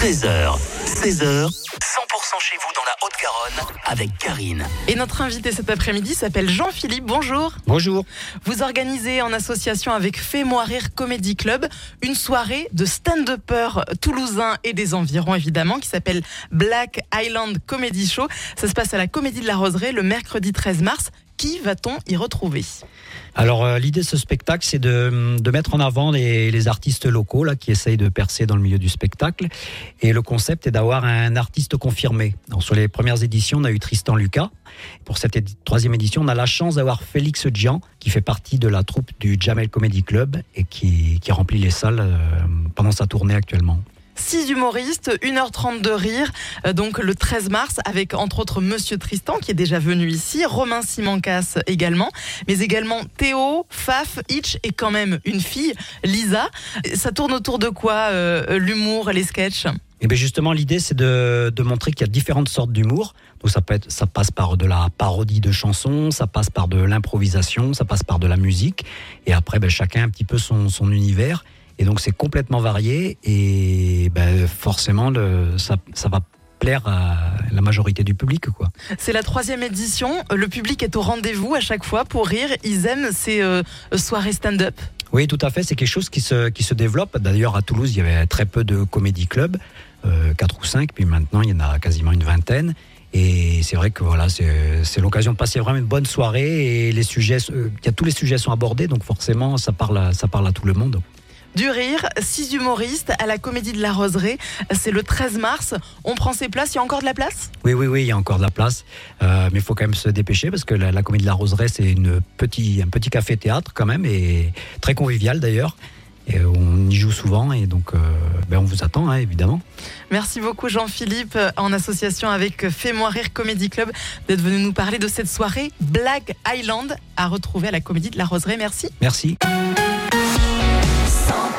13h, 16h, 100% chez vous dans la Haute-Garonne avec Karine. Et notre invité cet après-midi s'appelle Jean-Philippe. Bonjour. Bonjour. Vous organisez en association avec Fais-moi rire Comedy Club une soirée de stand-uppers toulousains et des environs évidemment qui s'appelle Black Island Comedy Show. Ça se passe à la Comédie de la Roseraie le mercredi 13 mars. Qui va-t-on y retrouver? Alors euh, l'idée de ce spectacle, c'est de, de mettre en avant les, artistes locaux là, qui essayent de percer dans le milieu du spectacle. Et le concept est d'avoir un artiste confirmé. Donc, sur les premières éditions, on a eu Tristan Lucas. Pour cette troisième édition, on a la chance d'avoir Félix Gian, qui fait partie de la troupe du Jamel Comedy Club et qui, qui remplit les salles euh, pendant sa tournée actuellement. Six humoristes, 1h30 de rire, euh, donc le 13 mars, avec entre autres Monsieur Tristan qui est déjà venu ici, Romain Simancas également, mais également Théo, Faf, Hitch et quand même une fille, Lisa. Ça tourne autour de quoi euh, l'humour, les sketchs? Et bien justement, l'idée, c'est de, montrer qu'il y a différentes sortes d'humour. Donc ça passe par de la parodie de chansons, ça passe par de l'improvisation, ça passe par de la musique. Et après, ben, chacun a un petit peu son, son univers. Et donc c'est complètement varié. Et ben, forcément, le, ça, ça va plaire à la majorité du public. quoi. C'est la troisième édition, le public est au rendez-vous à chaque fois pour rire, ils aiment ces euh, soirées stand-up. Oui, tout à fait. C'est quelque chose qui se, qui se développe. D'ailleurs, à Toulouse, il y avait très peu de comédie clubs, euh, 4 ou 5, puis maintenant, il y en a quasiment une vingtaine. Et c'est vrai que voilà, c'est l'occasion de passer vraiment une bonne soirée et les sujets, euh, il y a tous les sujets sont abordés, donc forcément, ça parle, à, ça parle à tout le monde. Du rire, six humoristes à la Comédie de la Roseraie, c'est le 13 mars, on prend ses places, il y a encore de la place? Oui, oui, oui, il y a encore de la place, Euh, mais il faut quand même se dépêcher parce que la, la Comédie de la Roseraie, c'est une petit, un petit café-théâtre quand même et très convivial d'ailleurs. Et on y joue souvent et donc euh, ben, on vous attend hein, évidemment. Merci beaucoup Jean-Philippe, en association avec Fais-moi rire Comedy Club, d'être venu nous parler de cette soirée Black Island à retrouver à la Comédie de la Roseraie. Merci. Merci.